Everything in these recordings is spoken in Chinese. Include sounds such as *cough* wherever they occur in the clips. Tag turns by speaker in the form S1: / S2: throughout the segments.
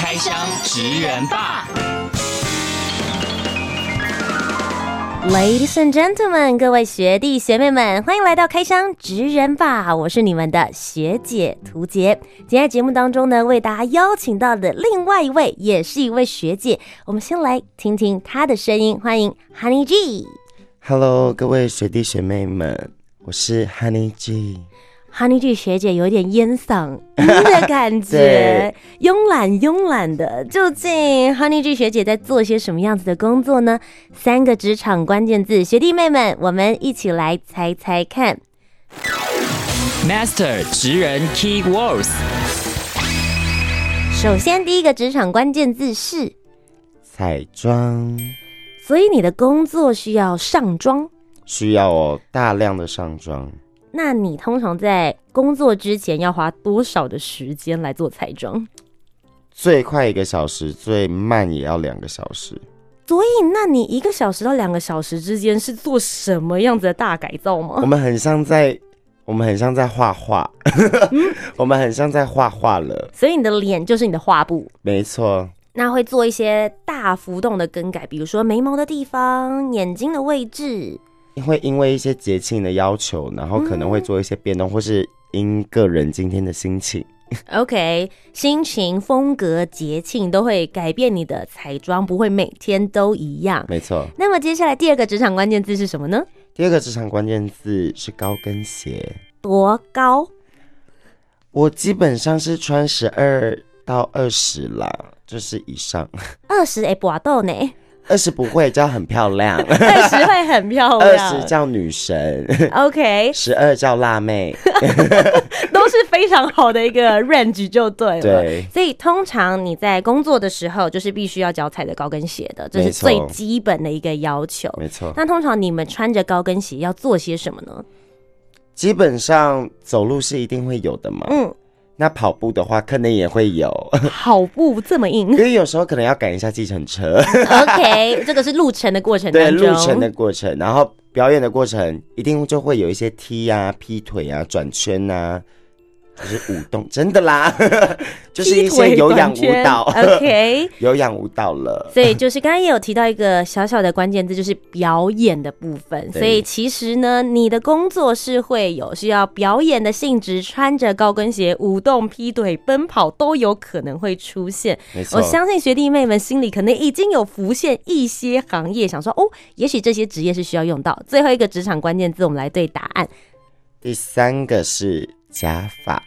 S1: 开箱职人吧
S2: ，Ladies and gentlemen，各位学弟学妹们，欢迎来到开箱职人吧！我是你们的学姐涂洁。今天节目当中呢，为大家邀请到的另外一位，也是一位学姐，我们先来听听她的声音。欢迎 Honey G。
S3: Hello，各位学弟学妹们，我是 Honey G。
S2: Honey G 学姐有点烟嗓 *laughs* 的感觉，慵懒慵懒的。究竟 Honey G 学姐在做些什么样子的工作呢？三个职场关键字，学弟妹们，我们一起来猜猜看。
S1: Master 职人 Key Words。
S2: 首先，第一个职场关键字是
S3: 彩妆，
S2: 所以你的工作需要上妆，
S3: 需要哦，大量的上妆。
S2: 那你通常在工作之前要花多少的时间来做彩妆？
S3: 最快一个小时，最慢也要两个小时。
S2: 所以，那你一个小时到两个小时之间是做什么样子的大改造吗？
S3: 我们很像在，我们很像在画画，嗯、*laughs* 我们很像在画画了。
S2: 所以你的脸就是你的画布，
S3: 没错。
S2: 那会做一些大幅度的更改，比如说眉毛的地方、眼睛的位置。
S3: 会因为一些节庆的要求，然后可能会做一些变动，嗯、或是因个人今天的心情。
S2: OK，心情、风格、节庆都会改变你的彩妆，不会每天都一样。
S3: 没错。
S2: 那么接下来第二个职场关键字是什么呢？
S3: 第二个职场关键字是高跟鞋。
S2: 多高？
S3: 我基本上是穿十二到二十啦，就是以上。
S2: 二十哎，不到呢。
S3: 二十不会叫很漂亮，*laughs*
S2: 二十会很漂亮。
S3: 二十叫女神
S2: ，OK。
S3: 十二叫辣妹，*laughs*
S2: 都是非常好的一个 range 就对了。
S3: 对，
S2: 所以通常你在工作的时候，就是必须要脚踩着高跟鞋的，这是最基本的一个要求。
S3: 没错。
S2: 那通常你们穿着高跟鞋要做些什么呢？
S3: 基本上走路是一定会有的嘛。嗯。那跑步的话，可能也会有。*laughs*
S2: 跑步这么硬，
S3: 因为有时候可能要赶一下计程车。
S2: OK，*laughs* 这个是路程的过程当中。
S3: 对，路程的过程，然后表演的过程，一定就会有一些踢啊、劈腿啊、转圈啊。就是舞动，真的啦，*laughs* 就是一些有氧舞蹈
S2: ，OK，*laughs*
S3: 有氧舞蹈了。
S2: 所以就是刚刚也有提到一个小小的关键字，就是表演的部分。所以其实呢，你的工作是会有需要表演的性质，穿着高跟鞋舞动、劈腿、奔跑都有可能会出
S3: 现。
S2: 我相信学弟妹们心里可能已经有浮现一些行业，想说哦，也许这些职业是需要用到。最后一个职场关键字，我们来对答案。
S3: 第三个是假发。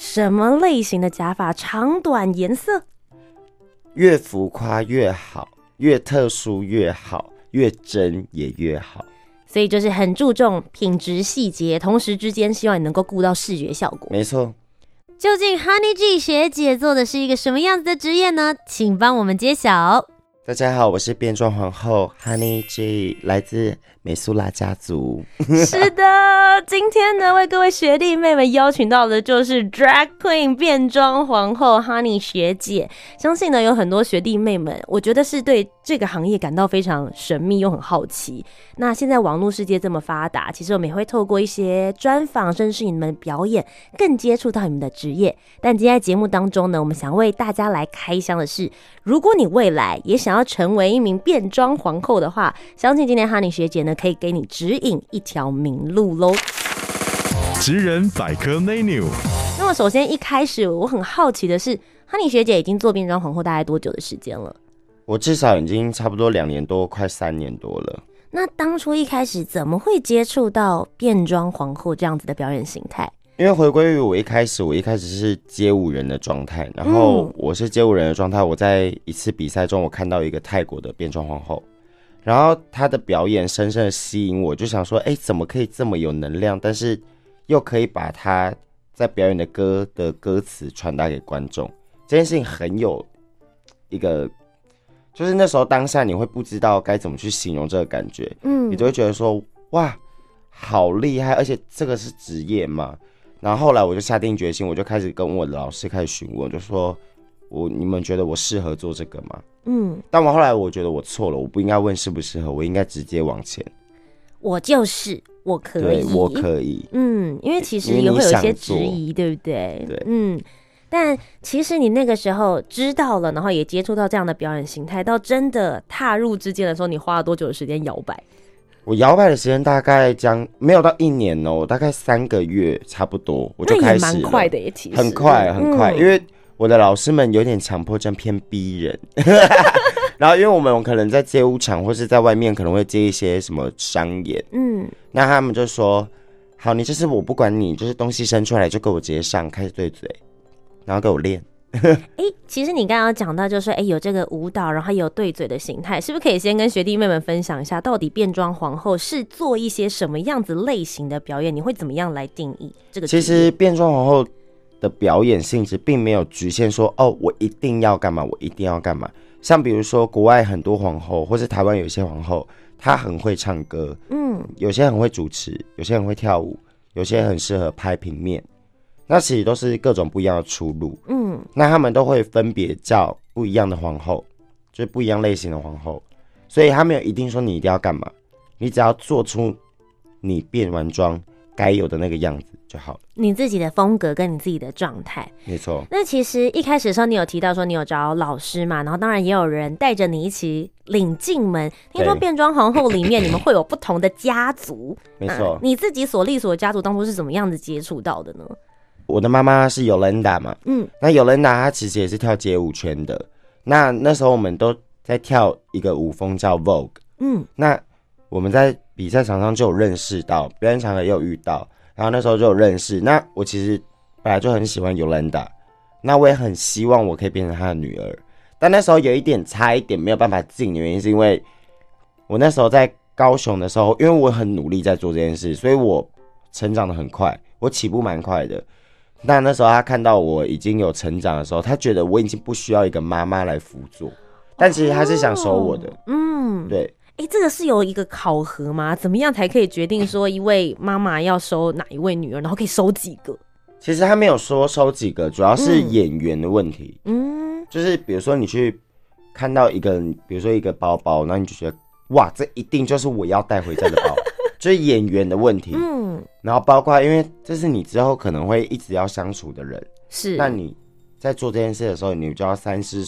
S2: 什么类型的假发？长短、颜色？
S3: 越浮夸越好，越特殊越好，越真也越好。
S2: 所以就是很注重品质细节，同时之间希望你能够顾到视觉效果。
S3: 没错。
S2: 究竟 Honey G 学姐做的是一个什么样子的职业呢？请帮我们揭晓。
S3: 大家好，我是变装皇后 Honey G，来自美苏拉家族。
S2: 是的，今天呢，为各位学弟妹们邀请到的就是 Drag Queen 变装皇后 Honey 学姐。相信呢，有很多学弟妹们，我觉得是对这个行业感到非常神秘又很好奇。那现在网络世界这么发达，其实我们也会透过一些专访，甚至是你们的表演，更接触到你们的职业。但今天节目当中呢，我们想为大家来开箱的是，如果你未来也想要成为一名变装皇后的话，相信今天 Honey 学姐呢，可以给你指引一条明路喽。
S4: 职人百科 menu。
S2: 那么首先一开始，我很好奇的是，Honey 学姐已经做变装皇后大概多久的时间了？
S3: 我至少已经差不多两年多，快三年多了。
S2: 那当初一开始怎么会接触到变装皇后这样子的表演形态？
S3: 因为回归于我一开始，我一开始是街舞人的状态，然后我是街舞人的状态。我在一次比赛中，我看到一个泰国的变装皇后，然后他的表演深深的吸引我，就想说，哎，怎么可以这么有能量，但是又可以把他在表演的歌的歌词传达给观众？这件事情很有一个，就是那时候当下你会不知道该怎么去形容这个感觉，
S2: 嗯
S3: 你就会觉得说哇，好厉害，而且这个是职业嘛。然后后来我就下定决心，我就开始跟我的老师开始询问，就说我你们觉得我适合做这个吗？
S2: 嗯，
S3: 但我后来我觉得我错了，我不应该问适不适合，我应该直接往前。
S2: 我就是我可以，
S3: 对，我可以。
S2: 嗯，因为其
S3: 实
S2: 也会有一些质疑，对不对？
S3: 对
S2: 嗯。但其实你那个时候知道了，然后也接触到这样的表演形态，到真的踏入之间的时候，你花了多久的时间摇摆？
S3: 我摇摆的时间大概将没有到一年哦、喔，大概三个月差不多，我就开始
S2: 蛮快的耶，其实
S3: 很快很快，
S2: 嗯
S3: 因为我的老师们有点强迫症，偏逼人。*laughs* 然后因为我们可能在街舞场或是在外面可能会接一些什么商演，
S2: 嗯，
S3: 那他们就说：“好，你就是我不管你，就是东西伸出来就给我直接上，开始对嘴，然后给我练。*laughs* ”
S2: 哎、其实你刚刚讲到，就是说，哎、有这个舞蹈，然后有对嘴的形态，是不是可以先跟学弟妹们分享一下，到底变装皇后是做一些什么样子类型的表演？你会怎么样来定义这个？
S3: 其实变装皇后的表演性质并没有局限说，哦，我一定要干嘛，我一定要干嘛。像比如说国外很多皇后，或是台湾有一些皇后，她很会唱歌，
S2: 嗯，
S3: 有些很会主持，有些很会跳舞，有些很适合拍平面。那其实都是各种不一样的出路。
S2: 嗯，
S3: 那他们都会分别叫不一样的皇后，就是不一样类型的皇后。所以他没有一定说你一定要干嘛，你只要做出你变完妆该有的那个样子就好了。
S2: 你自己的风格跟你自己的状态。
S3: 没错。
S2: 那其实一开始的时候，你有提到说你有找老师嘛，然后当然也有人带着你一起领进门。听
S3: 说
S2: 变装皇后里面你们会有不同的家族，
S3: 没错
S2: 那你自己所隶属的家族当初是怎么样子接触到的呢？
S3: 我的妈妈是 Yolanda 嘛，
S2: 嗯，
S3: 那 Yolanda 她其实也是跳街舞圈的。那那时候我们都在跳一个舞风叫 Vogue，
S2: 嗯，
S3: 那我们在比赛场上就有认识到，表演场合也有遇到，然后那时候就有认识。那我其实本来就很喜欢 Yolanda，那我也很希望我可以变成她的女儿，但那时候有一点差一点没有办法进的原因，是因为我那时候在高雄的时候，因为我很努力在做这件事，所以我成长的很快，我起步蛮快的。那那时候他看到我已经有成长的时候，他觉得我已经不需要一个妈妈来辅佐，但其实他是想收我的。
S2: 嗯，
S3: 对，
S2: 哎、这个是有一个考核吗？怎么样才可以决定说一位妈妈要收哪一位女儿，然后可以收几个？
S3: 其实他没有说收几个，主要是演员的问题。
S2: 嗯，
S3: 就是比如说你去看到一个，比如说一个包包，然后你就觉得哇，这一定就是我要带回家的包，就是演员的问题。
S2: 嗯，
S3: 然后包括因为这是你之后可能会一直要相处的人，
S2: 是。
S3: 那你在做这件事的时候，你就要三思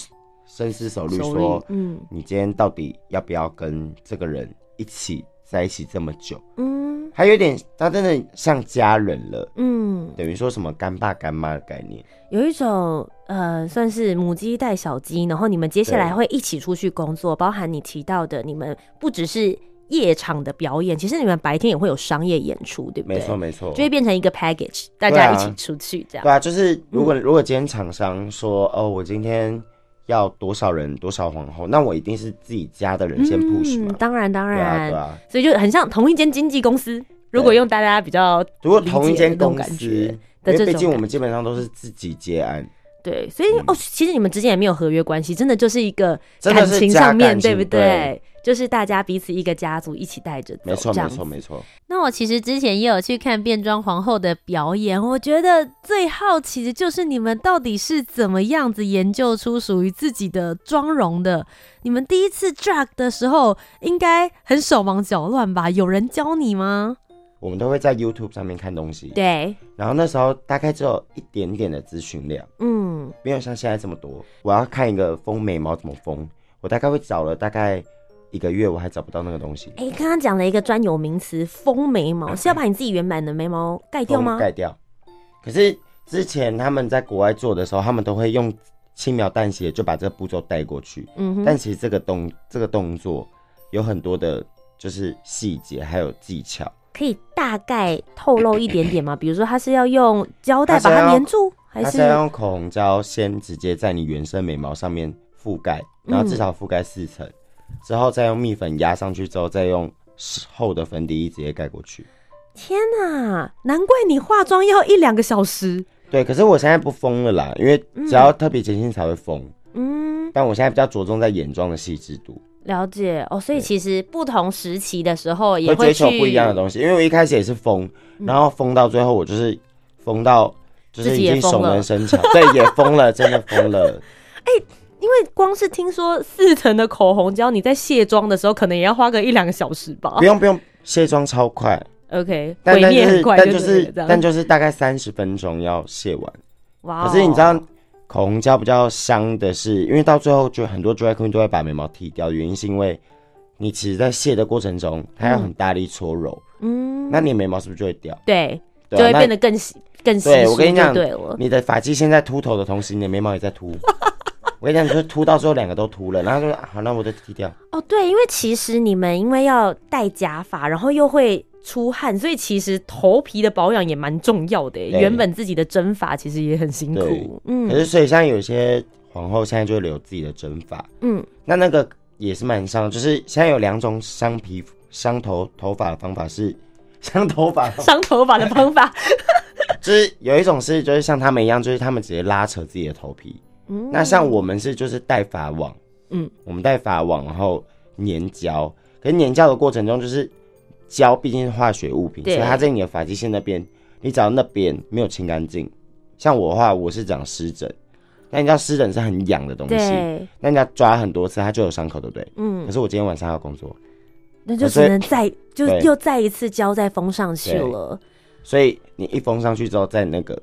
S3: 深思熟
S2: 虑，
S3: 说，
S2: 嗯
S3: 你今天到底要不要跟这个人一起在一起这么久？
S2: 嗯
S3: 他有点，他真的像家人了，
S2: 嗯，
S3: 等于说什么干爸干妈的概念。
S2: 有一种呃，算是母鸡带小鸡，然后你们接下来
S3: 对
S2: 会一起出去工作，包含你提到的，你们不只是夜场的表演，其实你们白天也会有商业演出，对不对？
S3: 没错没错，
S2: 就会变成一个 package，大家一起出去这样。
S3: 对啊，就是如果、如果今天厂商说哦，我今天要多少人多少皇后，那我一定是自己家的人先 push 嘛。
S2: 嗯，当然当
S3: 对啊
S2: 然，
S3: 对啊。
S2: 所以就很像同一间经纪公司。如果用大家比较
S3: 如果同一
S2: 间
S3: 公司，
S2: 的这种
S3: 为毕竟我们基本上都是自己接案，
S2: 对，所以、哦，其实你们之间也没有合约关系，真的就是一
S3: 个
S2: 感情上面，对不对？
S3: 对
S2: 就是大家彼此一个家族一起带着走，没错没
S3: 错没错。
S2: 那我其实之前也有去看变装皇后的表演，我觉得最好奇的就是你们到底是怎么样子研究出属于自己的妆容的。你们第一次 drag 的时候，应该很手忙脚乱吧？有人教你吗？
S3: 我们都会在 YouTube 上面看东西，
S2: 对，
S3: 然后那时候大概只有一点点的资讯量，
S2: 嗯，
S3: 没有像现在这么多。我要看一个封眉毛怎么封，我大概会找了大概一个月，我还找不到那个东西。
S2: 哎、刚刚讲了一个专有名词“丰眉毛”，是要把你自己原版的眉毛盖掉吗？
S3: 盖掉。可是之前他们在国外做的时候，他们都会用轻描淡写就把这个步骤带过去。
S2: 嗯哼，
S3: 但其实这个动这个动作有很多的，就是细节还有技巧。
S2: 可以大概透露一点点吗？比如说，他是要用胶带把它粘住，还是
S3: 它是要用口红胶先直接在你原生眉毛上面覆盖，然后至少覆盖四层，之后再用蜜粉压上去，之后再用厚的粉底液直接盖过去。
S2: 天哪，难怪你化妆要一两个小时。
S3: 对，可是我现在不封了啦，因为只要特别节庆才会封。
S2: 嗯，嗯，
S3: 但我现在比较着重在眼妆的细致度。
S2: 了解哦，所以其实不同时期的时候也
S3: 会追求不一样的东西。因为我一开始也是疯，然后疯到最后我就是疯到就是已经熟能生巧，对，也疯了，真的疯了。*laughs*
S2: 哎、欸，因为光是听说四层的口红胶，你在卸妆的时候可能也要花个一两个小时吧？
S3: 不用不用，卸妆超快。
S2: OK，
S3: 但但就是但就是但就是大概三十分钟要卸完。
S2: 哇、
S3: 可是你知道？口红胶比较香的是，因为到最后就很多 drag queen 都会把眉毛剃掉，原因是因为你其实，在卸的过程中，它要很大力搓揉，嗯，那你的眉毛是不是就会掉？
S2: 对，就会变得更细、更细。
S3: 对，我跟你讲，对你的发际线在秃头的同时，你的眉毛也在秃。*laughs* 我跟你讲，就是秃到最后两个都秃了，然后就说好，那我就剃掉。
S2: 哦，对，因为其实你们因为要戴假发，然后又会。出汗，所以其实头皮的保养也蛮重要的。原本自己的真发其实也很辛苦，嗯。
S3: 可是所以像有些皇后现在就会留自己的真发，嗯，那那个也是蛮伤。就是现在有两种伤皮肤、伤头头发的方法是伤头发、
S2: 伤头发的方法，*laughs*
S3: 就是有一种是就是像他们一样，就是他们直接拉扯自己的头皮。嗯，那像我们是就是戴法网，嗯，我们戴法网然后粘胶，可是粘胶的过程中就是。胶毕竟是化学物品，所以它在你的发际线那边，你只要那边没有清干净，像我的话，我是长湿疹，那你知道湿疹是很痒的东西，那人家抓很多次，它就有伤口，对不对？嗯。可是我今天晚上要工作，
S2: 那就只能再就又再一次胶再封上去了。
S3: 所以你一封上去之后，在那个就，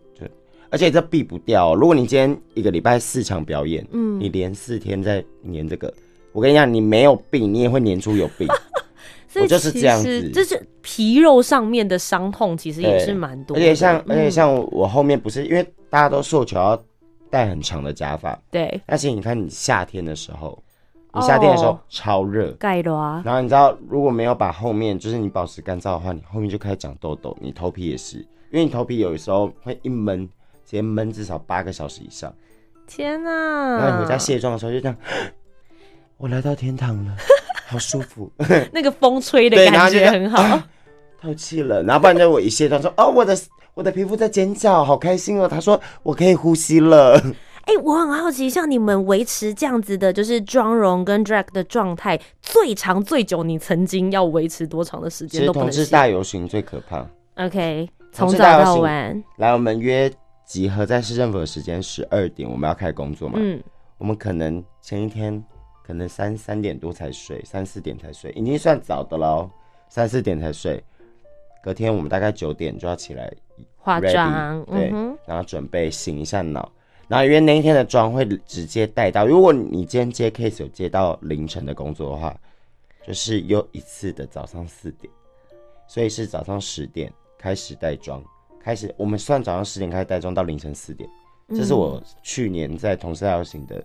S3: 而且这避不掉、哦。如果你今天一个礼拜四场表演，嗯，你连四天在粘这个，我跟你讲，你没有病，你也会粘出有病。*laughs* 我就是这样子，
S2: 就是皮肉上面的伤痛，其实也是蛮多的。
S3: 而且像，而且像我后面不是因为大家都诉求要戴很长的假发，
S2: 对。
S3: 但是你看，你夏天的时候，你夏天的时候超热，
S2: 盖的啊。
S3: 然后你知道，如果没有把后面就是你保持干燥的话，你后面就开始长痘痘，你头皮也是，因为你头皮有的时候会一闷，直接闷至少八个小时以上。
S2: 天啊！
S3: 然后你在卸妆的时候就这样，*gasps* 我来到天堂了。*laughs* 好舒服，*laughs*
S2: 那个风吹的感觉很好，
S3: 透气了。然后不然就我一卸妆说，*gasps* 哦，我的我的皮肤在尖叫，好开心哦。他说我可以呼吸了。
S2: 哎、欸，我很好奇，像你们维持这样子的，就是妆容跟 drag 的状态，最长最久，你曾经要维持多长的时间？
S3: 其实同志大游行最可怕。
S2: OK，从早到晚。
S3: 来，我们约集合在市政府的时间十二点，我们要开始工作嘛。嗯，我们可能前一天。可能三三点多才睡，三四点才睡，已经算早的喽。三四点才睡，隔天我们大概九点就要起来
S2: 化妆，
S3: 对、嗯，然后准备醒一下脑。然后因为那一天的妆会直接带到，如果你今天接 case 有接到凌晨的工作的话，就是又一次的早上四点，所以是早上十点开始带妆，开始我们算早上十点开始带妆到凌晨四点，这是我去年在同事大游行的。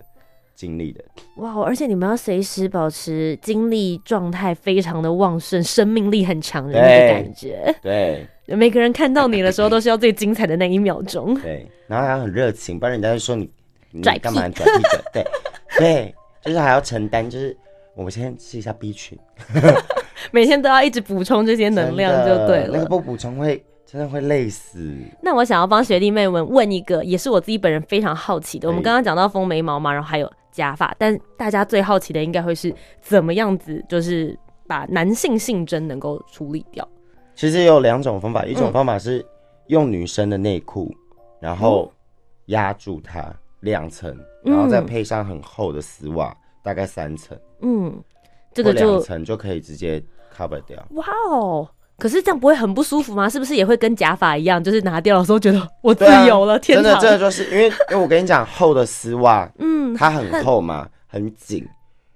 S3: 经历的
S2: 哇，而且你们要随时保持精力状态非常的旺盛，生命力很强的那个感觉。
S3: 对，
S2: 每个人看到你的时候都是要最精彩的那一秒钟。*laughs*
S3: 对，然后还要很热情，不然人家就说你你干嘛拽屁嘴？*laughs* 对对，就是还要承担，就是我们先试一下 B 群，*laughs*
S2: 每天都要一直补充这些能量就对了。
S3: 那个不补充会。真的会累死。
S2: 那我想要帮学弟妹们问一个，也是我自己本人非常好奇的。我们刚刚讲到丰眉毛嘛，然后还有假发，但大家最好奇的应该会是怎么样子，就是把男性性征能够处理掉。
S3: 其实有两种方法，一种方法是用女生的内裤，然后压住它两层，然后再配上很厚的丝袜，大概三层。嗯，这个就两层就可以直接 cover 掉。
S2: 哇哦！可是这样不会很不舒服吗？是不是也会跟假发一样，就是拿掉的时候觉得我自由了？啊、天哪！
S3: 真的，真的就是因为，因为我跟你讲，厚的丝袜，*laughs* 嗯，它很厚嘛，很紧，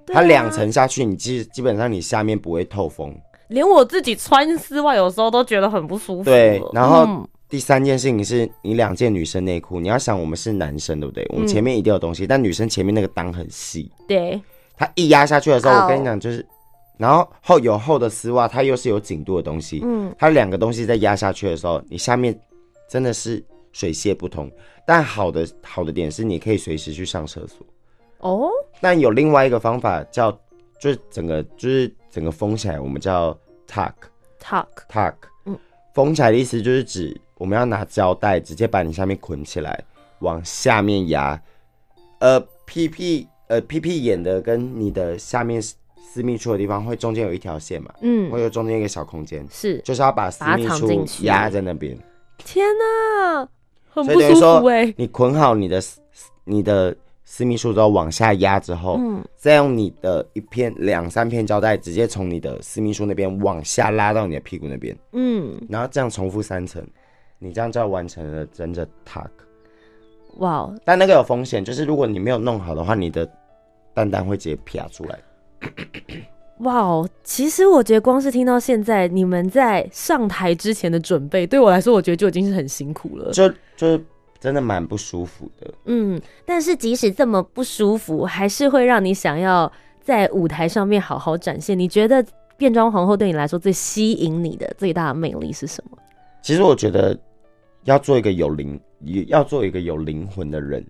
S3: 它两层下去，你基基本上你下面不会透风。
S2: 连我自己穿丝袜有时候都觉得很不舒服。
S3: 对，然后第三件事情是你两件女生内裤，你要想我们是男生对不对？我们前面一定有东西，嗯、但女生前面那个裆很细，
S2: 对，
S3: 它一压下去的时候，我跟你讲就是。然后厚有厚的丝袜，它又是有紧度的东西。嗯，它两个东西在压下去的时候，你下面真的是水泄不通。但好的好的点是，你可以随时去上厕所。哦。但有另外一个方法叫，就是整个就是整个封起来，我们叫 tuck
S2: tuck
S3: tuck。嗯，封起来的意思就是指我们要拿胶带直接把你下面捆起来，往下面压。呃，屁屁呃屁屁眼的跟你的下面私密处的地方会中间有一条线嘛，
S2: 嗯，
S3: 会有中间一个小空间，
S2: 是，
S3: 就是要把私密
S2: 把它藏进
S3: 处
S2: 去
S3: 压在那边。
S2: 天哪，很
S3: 所
S2: 不舒服哎，
S3: 你捆好你的私你的私密处之后往下压之后，
S2: 嗯，
S3: 再用你的一片两三片胶带直接从你的私密处那边往下拉到你的屁股那边，
S2: 嗯，
S3: 然后这样重复三层，你这样就完成了真的 tuck。
S2: 哇哦，
S3: 但那个有风险，就是如果你没有弄好的话，你的蛋蛋会直接啪出来。*coughs*
S2: 哇哦！其实我觉得光是听到现在你们在上台之前的准备，对我来说，我觉得就已经是很辛苦了。
S3: 就就真的蛮不舒服的。
S2: 嗯，但是即使这么不舒服，还是会让你想要在舞台上面好好展现。你觉得变装皇后对你来说最吸引你的最大的魅力是什么？
S3: 其实我觉得要做一个有灵，要做一个有灵魂的人，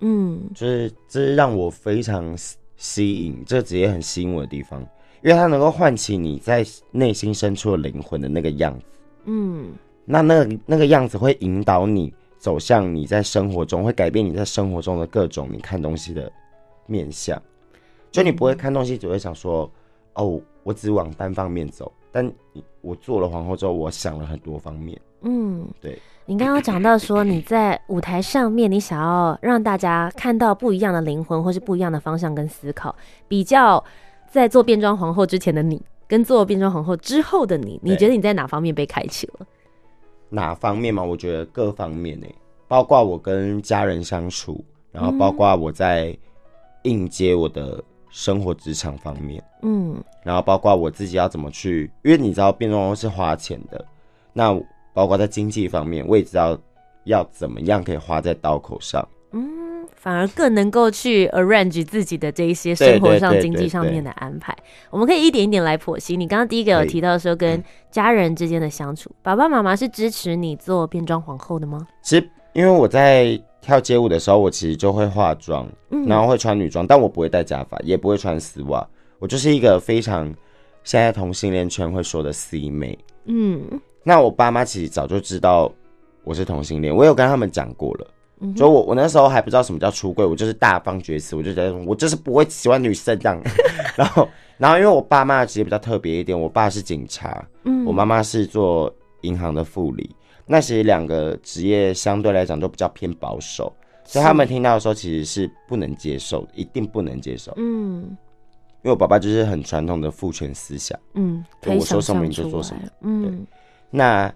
S2: 嗯
S3: 就是这是让我非常吸引，这个职业很吸引我的地方，因为它能够唤起你在内心深处的灵魂的那个样子。
S2: 嗯
S3: 那那个那个样子会引导你走向你在生活中，会改变你在生活中的各种你看东西的面相。就你不会看东西，只会想说，哦，我只往单方面走。但我做了皇后之后，我想了很多方面。
S2: 嗯，
S3: 对。
S2: 你刚刚讲到说你在舞台上面，你想要让大家看到不一样的灵魂，或是不一样的方向跟思考，比较在做变装皇后之前的你，跟做变装皇后之后的你，你觉得你在哪方面被开启了？
S3: 哪方面嘛？我觉得各方面呢、欸，包括我跟家人相处，然后包括我在应接我的生活职场方面，
S2: 嗯
S3: 然后包括我自己要怎么去，因为你知道变装皇后是花钱的，那包括在经济方面，我也知道要怎么样可以花在刀口上。
S2: 嗯，反而更能够去 arrange 自己的这一些生活上、经济上面的安排。我们可以一点一点来剖析。你刚刚第一个有提到说跟家人之间的相处，爸爸妈妈是支持你做变装皇后的吗？
S3: 其实因为我在跳街舞的时候，我其实就会化妆，然后会穿女装，但我不会戴假发，也不会穿丝袜。我就是一个非常现在同性恋圈会说的 C 妹。
S2: 嗯，
S3: 那我爸妈其实早就知道我是同性恋，我有跟他们讲过了。
S2: 嗯哼
S3: 就我我那时候还不知道什么叫出柜，我就是大放厥词，我就觉得我就是不会喜欢女生这样。*laughs* 然后然后因为我爸妈其实比较特别一点，我爸是警察，
S2: 嗯
S3: 我妈妈是做银行的副理，那其实两个职业相对来讲都比较偏保守，所以他们听到的时候其实是不能接受，一定不能接受。
S2: 嗯
S3: 因为我爸爸就是很传统的父权思想，
S2: 嗯，
S3: 我说什么你就做什么。
S2: 嗯
S3: 那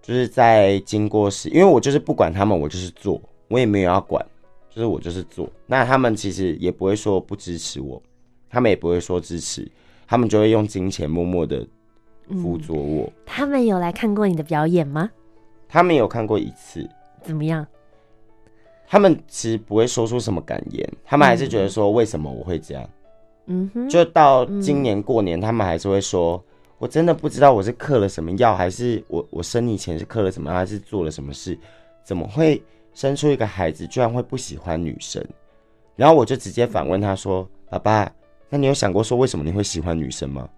S3: 就是在经过时，因为我就是不管他们，我就是做，我也没有要管，就是我就是做。那他们其实也不会说不支持我，他们也不会说支持，他们就会用金钱默默的辅佐我。
S2: 他们有来看过你的表演吗？
S3: 他们有看过一次，
S2: 怎么样？
S3: 他们其实不会说出什么感言，他们还是觉得说为什么我会这样。
S2: 嗯哼，
S3: 就到今年过年，他们还是会说，我真的不知道我是嗑了什么药，还是我我生你前是嗑了什么，还是做了什么事，怎么会生出一个孩子居然会不喜欢女生？然后我就直接反问他说：“爸爸，那你有想过说为什么你会喜欢女生吗？”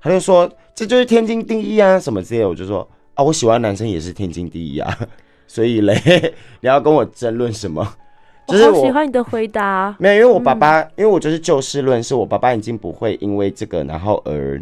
S3: 他就说：“这就是天经地义啊，什么之类的。”我就说：“啊，我喜欢男生也是天经地义啊，*laughs* 所以嘞，你要跟我争论什么？”就是
S2: 我好喜欢你的回答。
S3: 没有，因为我爸爸，因为我就是就事论事，我爸爸已经不会因为这个然后而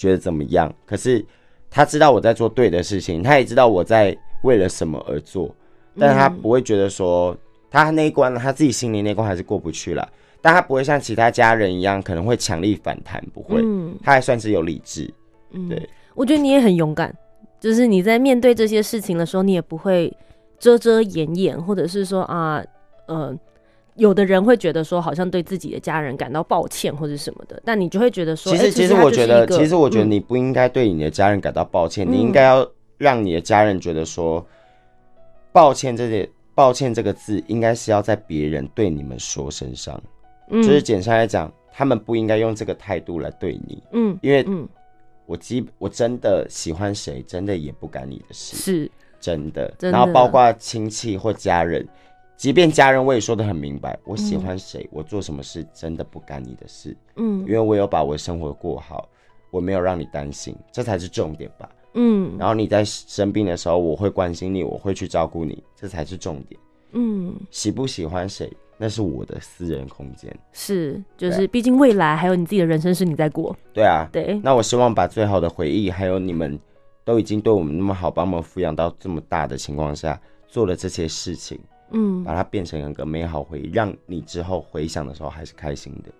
S3: 觉得怎么样。可是他知道我在做对的事情，他也知道我在为了什么而做，但他不会觉得说他那一关他自己心里那关还是过不去了。但他不会像其他家人一样可能会强力反弹，不会，
S2: 嗯
S3: 他还算是有理智。
S2: 嗯
S3: 对，
S2: 我觉得你也很勇敢，就是你在面对这些事情的时候，你也不会遮遮掩掩，或者是说啊，呃，有的人会觉得说，好像对自己的家人感到抱歉或者什么的，但你就会觉得说，欸
S3: 其实，其实我觉得，其实我觉得
S2: 嗯。
S3: 你不应该对你的家人感到抱歉，
S2: 嗯。
S3: 你应该要让你的家人觉得说，抱歉这些，抱歉这个字应该是要在别人对你们说身上，
S2: 嗯。
S3: 就是简单来讲，他们不应该用这个态度来对你，
S2: 嗯，
S3: 因为
S2: 嗯。
S3: 我基我真的喜欢谁，真的也不干你的事，
S2: 是。
S3: 真的。
S2: 真的。
S3: 然后包括亲戚或家人，即便家人我也说得很明白，我喜欢谁，我做什么事真的不干你的事。
S2: 嗯
S3: 因为我有把我的生活过好，我没有让你担心，这才是重点吧。
S2: 嗯
S3: 然后你在生病的时候，我会关心你，我会去照顾你，这才是重点。
S2: 嗯
S3: 喜不喜欢谁，那是我的私人空间。
S2: 是，就是毕竟未来还有你自己的人生是你在过。
S3: 对啊，
S2: 对。
S3: 那我希望把最好的回忆，还有你们都已经对我们那么好，帮我们抚养到这么大的情况下，做了这些事情，嗯，把它变成一个美好回忆，让你之后回想的时候还是开心的。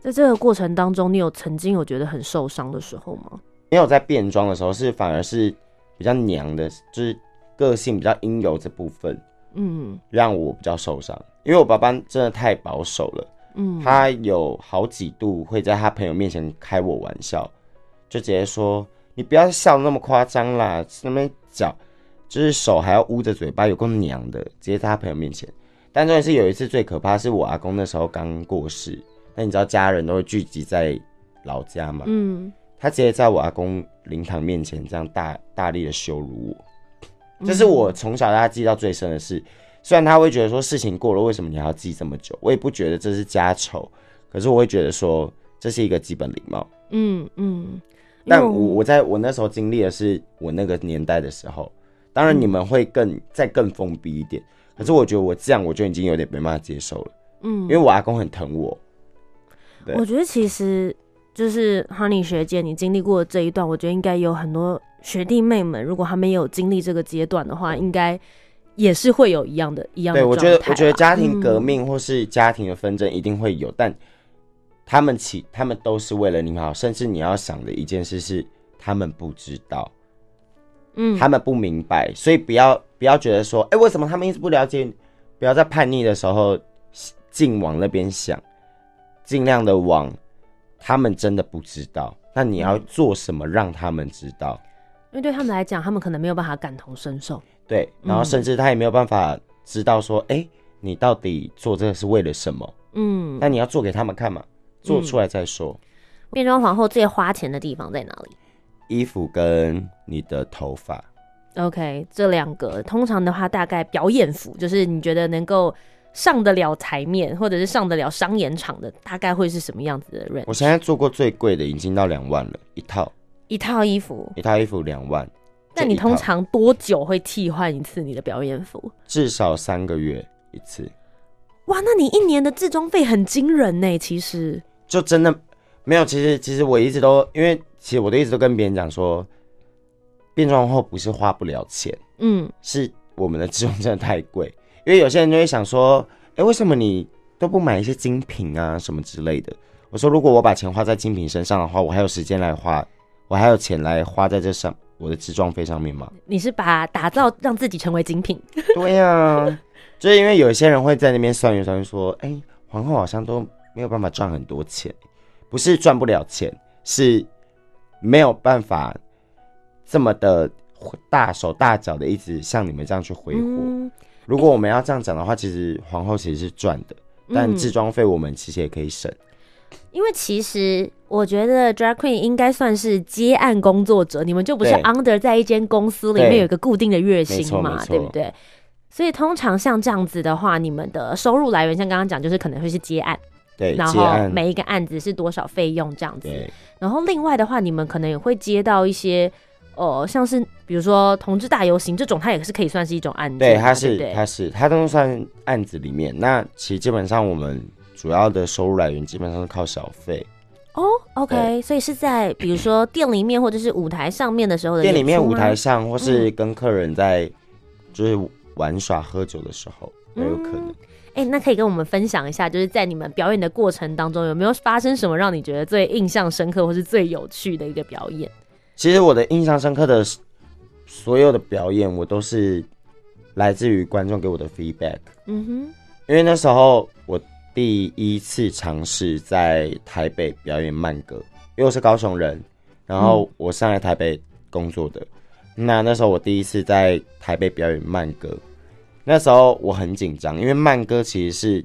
S2: 在这个过程当中，你有曾经有觉得很受伤的时候吗？
S3: 没有，在变装的时候是反而是比较娘的，就是个性比较阴柔这部分，嗯，让我比较受伤。因为我爸爸真的太保守了，嗯，他有好几度会在他朋友面前开我玩笑，就直接说：“你不要笑那么夸张啦，那边脚就是手还要捂着嘴巴，有够娘的。”直接在他朋友面前。但重点是有一次最可怕，是我阿公那时候刚过世。那你知道家人都会聚集在老家嘛？嗯，他直接在我阿公灵堂面前这样大大力的羞辱我，这是我从小到大记到最深的事。虽然他会觉得说事情过了，为什么你还要记这么久？我也不觉得这是家丑，可是我会觉得说这是一个基本礼貌。嗯嗯。但我我在我那时候经历的是我那个年代的时候，当然你们会更再更封闭一点，可是我觉得我这样我就已经有点没办法接受了。嗯，因为我阿公很疼我。
S2: 我觉得其实就是 Honey 学姐，你经历过的这一段，我觉得应该有很多学弟妹们，如果还没有经历这个阶段的话，应该也是会有一样的一样的。
S3: 对，我觉得我觉得家庭革命或是家庭的纷争一定会有，嗯、但他们起他们都是为了你好，甚至你要想的一件事是他们不知道，嗯，他们不明白，所以不要不要觉得说，哎、欸，为什么他们一直不了解？不要在叛逆的时候尽往那边想。尽量的往他们真的不知道，那你要做什么让他们知道？
S2: 因为对他们来讲，他们可能没有办法感同身受。
S3: 对，然后甚至他也没有办法知道说，哎、嗯欸，你到底做这个是为了什么？嗯，那你要做给他们看嘛，做出来再说。嗯、
S2: 变装皇后最花钱的地方在哪里？
S3: 衣服跟你的头发。
S2: OK，这两个通常的话，大概表演服就是你觉得能够。上得了台面，或者是上得了商演场的，大概会是什么样子的人？
S3: 我现在做过最贵的，已经到两万了，一套。
S2: 一套衣服，
S3: 一套衣服两万。
S2: 那你通常多久会替换一次你的表演服？
S3: 至少三个月一次。
S2: 哇，那你一年的制装费很惊人呢。其实
S3: 就真的没有，其实其实我一直都，因为其实我都一直都跟别人讲说，变装后不是花不了钱，嗯，是我们的制装真的太贵。因为有些人就会想说，哎、欸，为什么你都不买一些精品啊什么之类的？我说，如果我把钱花在精品身上的话，我还有时间来花，我还有钱来花在这上我的置装费上面吗？
S2: 你是把打造让自己成为精品？
S3: 对呀、啊，就是因为有一些人会在那边算一算，说，哎、欸，皇后好像都没有办法赚很多钱，不是赚不了钱，是没有办法这么的大手大脚的一直像你们这样去挥霍。嗯如果我们要这样讲的话，其实皇后其实是赚的，但置装费我们其实也可以省。
S2: 嗯，因为其实我觉得 drag queen 应该算是接案工作者，你们就不是 under 在一间公司里面有一个固定的月薪嘛，对不对？所以通常像这样子的话，你们的收入来源像刚刚讲，就是可能会是接案，
S3: 对，
S2: 然后每一个案子是多少费用这样子，然后另外的话，你们可能也会接到一些。呃，像是比如说同志大游行这种，它也是可以算是一种案子。
S3: 对，它是，它是，它都算案子里面。那其实基本上我们主要的收入来源基本上是靠小费。
S2: 哦，OK，所以是在比如说店里面或者是舞台上面的时候的。
S3: 店里面、舞台上，或是跟客人在就是玩耍、喝酒的时候都有可能。
S2: 哎、那可以跟我们分享一下，就是在你们表演的过程当中，有没有发生什么让你觉得最印象深刻或是最有趣的一个表演？
S3: 其实我的印象深刻的所有的表演，我都是来自于观众给我的 feedback。嗯哼，因为那时候我第一次尝试在台北表演慢歌，因为我是高雄人，然后我上来台北工作的。嗯、那那时候我第一次在台北表演慢歌，那时候我很紧张，因为慢歌其实是，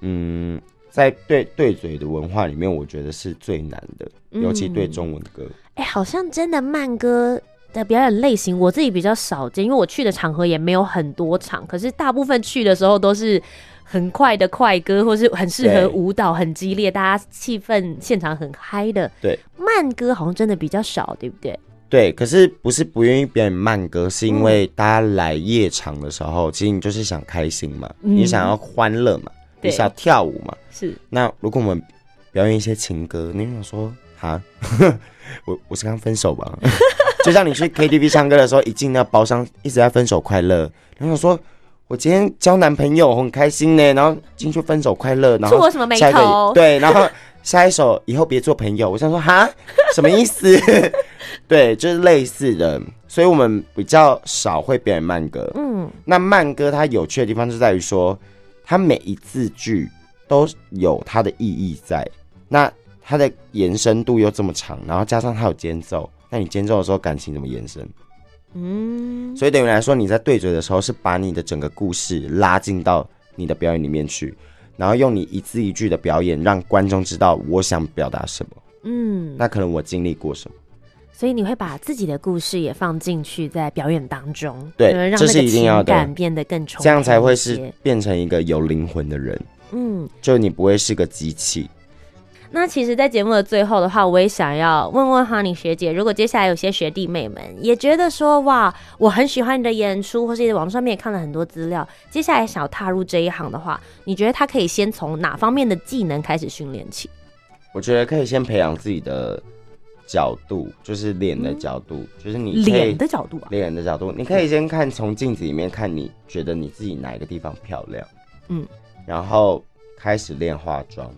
S3: 嗯，在对对嘴的文化里面，我觉得是最难的，尤其对中文歌。
S2: 哎、欸，好像真的慢歌的表演类型，我自己比较少见，因为我去的场合也没有很多场。可是大部分去的时候都是很快的快歌，或是很适合舞蹈、很激烈，大家气氛现场很嗨的。
S3: 对，
S2: 慢歌好像真的比较少，对不对？
S3: 对，可是不是不愿意表演慢歌，是因为大家来夜场的时候，嗯、其实你就是想开心嘛，嗯、你想要欢乐嘛。
S2: 你
S3: 想要跳舞嘛。
S2: 是。
S3: 那如果我们表演一些情歌，你想说哈，*laughs* 我我是刚分手吧？*laughs* 就像你去 KTV 唱歌的时候，一进那包厢一直在分手快乐，然后说我今天交男朋友很开心呢，然后进去分手快乐，然后
S2: 触我什么眉
S3: 下一个
S2: 头？
S3: 对，然后下一首以后别做朋友，我想说哈，什么意思？*laughs* 对，就是类似的，所以我们比较少会表演慢歌。
S2: 嗯，
S3: 那慢歌它有趣的地方就在于说，它每一字句都有它的意义在，那它的延伸度又这么长，然后加上它有间奏。那你间奏的时候感情怎么延伸？
S2: 嗯，
S3: 所以等于来说，你在对嘴的时候是把你的整个故事拉进到你的表演里面去，然后用你一字一句的表演让观众知道我想表达什么。嗯，那可能我经历过什么，
S2: 所以你会把自己的故事也放进去在表演当中，
S3: 对，
S2: 让
S3: 这是一定要的，
S2: 感变得更充，
S3: 这样才会是变成一个有灵魂的人。嗯，就你不会是个机器。
S2: 那其实，在节目的最后的话，我也想要问问 Honey 学姐，如果接下来有些学弟妹们也觉得说，哇，我很喜欢你的演出，或是网上面也看了很多资料，接下来想要踏入这一行的话，你觉得他可以先从哪方面的技能开始训练起？
S3: 我觉得可以先培养自己的角度，就是脸的角度，嗯、就是你
S2: 脸的角度啊，
S3: 脸的角度，你可以先看从镜子里面看，你觉得你自己哪一个地方漂亮，嗯，然后开始练化妆。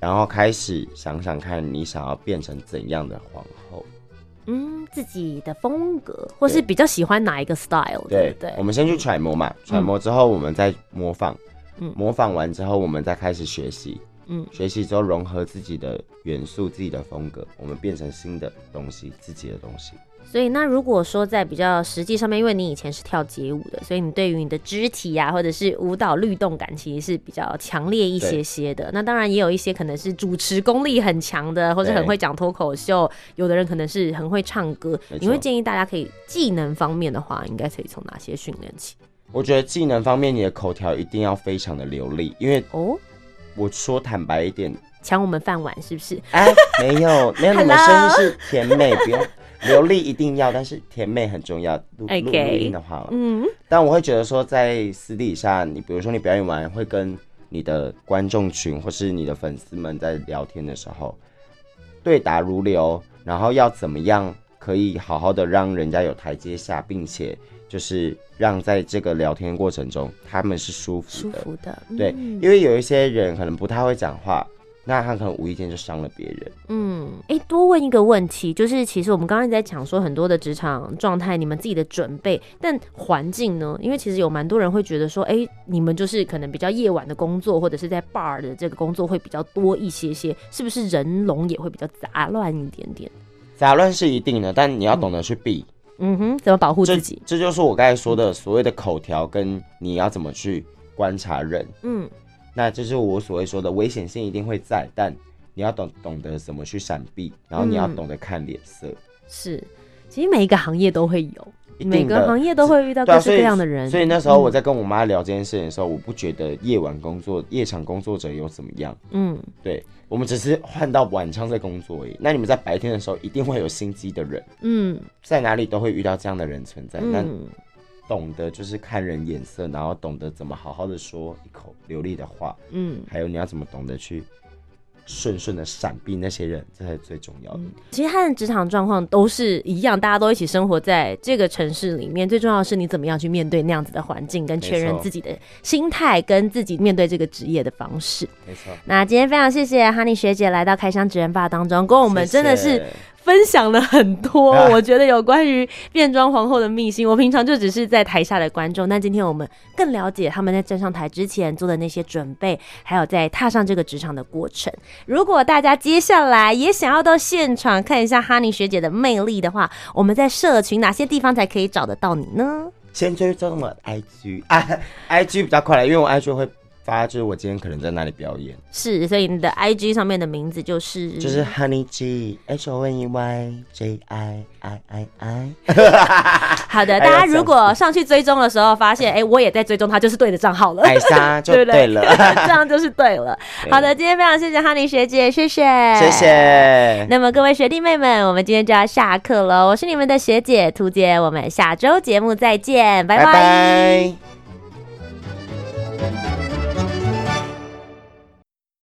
S3: 然后开始想想看你想要变成怎样的皇后，
S2: 嗯，自己的风格，或是比较喜欢哪一个 style，对，对不对？
S3: 我们先去揣摩嘛，揣摩之后我们再模仿，嗯，模仿完之后我们再开始学习，嗯，学习之后融合自己的元素、自己的风格，我们变成新的东西，自己的东西。
S2: 所以，那如果说在比较实际上面，因为你以前是跳街舞的，所以你对于你的肢体呀、啊，或者是舞蹈律动感，其实是比较强烈一些些的。那当然也有一些可能是主持功力很强的，或者很会讲脱口秀，有的人可能是很会唱歌。你会建议大家可以技能方面的话，应该可以从哪些训练起？
S3: 我觉得技能方面，你的口条一定要非常的流利，因为哦，我说坦白一点，
S2: 抢我们饭碗是不是？
S3: 哎，没有，*laughs* 没有，你们声音是甜美，不用。流利一定要，但是甜美很重要。录录录音的话，嗯，但我会觉得说，在私底下，你比如说你表演完，会跟你的观众群或是你的粉丝们在聊天的时候，对答如流，然后要怎么样可以好好的让人家有台阶下，并且就是让在这个聊天过程中他们是舒服的，舒服的，对，因为有一些人可能不太会讲话。那他可能无意间就伤了别人。嗯，
S2: 哎、欸，多问一个问题，就是其实我们刚刚在讲说很多的职场状态，你们自己的准备，但环境呢？因为其实有蛮多人会觉得说，哎、欸，你们就是可能比较夜晚的工作，或者是在 bar 的这个工作会比较多一些些，是不是人龙也会比较杂乱一点点？
S3: 杂乱是一定的，但你要懂得去避。
S2: 嗯，嗯哼，怎么保护自己？
S3: 这这就是我刚才说的所谓的口条，跟你要怎么去观察人。嗯。那这是我所谓说的危险性一定会在，但你要懂懂得怎么去闪避，然后你要懂得看脸色。嗯。
S2: 是，其实每一个行业都会有，每个行业都会遇到各式各样的人。
S3: 啊，所以，所以那时候我在跟我妈聊这件事情的时候，嗯，我不觉得夜晚工作、夜场工作者有怎么样。嗯，对，我们只是换到晚上在工作而已。那你们在白天的时候一定会有心机的人。嗯，在哪里都会遇到这样的人存在。那，嗯懂得就是看人眼色，然后懂得怎么好好的说一口流利的话，嗯，还有你要怎么懂得去顺顺的闪避那些人，这才是最重要的。嗯，
S2: 其实他的职场状况都是一样，大家都一起生活在这个城市里面，最重要的是你怎么样去面对那样子的环境，跟确认自己的心态，跟自己面对这个职业的方式。
S3: 没错。
S2: 那今天非常谢谢 Honey 学姐来到开箱职人 BAR 当中，跟我们真的是。分享了很多，*laughs* 我觉得有关于变装皇后的秘辛。我平常就只是在台下的观众，但今天我们更了解他们在站上台之前做的那些准备，还有在踏上这个职场的过程。如果大家接下来也想要到现场看一下 Honey 学姐的魅力的话，我们在社群哪些地方才可以找得到你呢？
S3: 先追踪我的 IG 啊，IG 比较快来，因为我 IG 会。发就是我今天可能在那里表演，
S2: 是，所以你的 I G 上面的名字就是
S3: 就是 Honey G H O N E Y J I I I I。*laughs*
S2: 好的，大家如果上去追踪的时候发现，哎、欸，我也在追踪他，就是对的账号了，
S3: 艾莎 *laughs* 就对了，*laughs*
S2: 这样就是对了。好的，今天非常谢谢 Honey 学姐，谢谢，
S3: 谢谢。
S2: 那么各位学弟妹们，我们今天就要下课了，我是你们的学姐图姐，我们下周节目再见，拜拜。拜拜。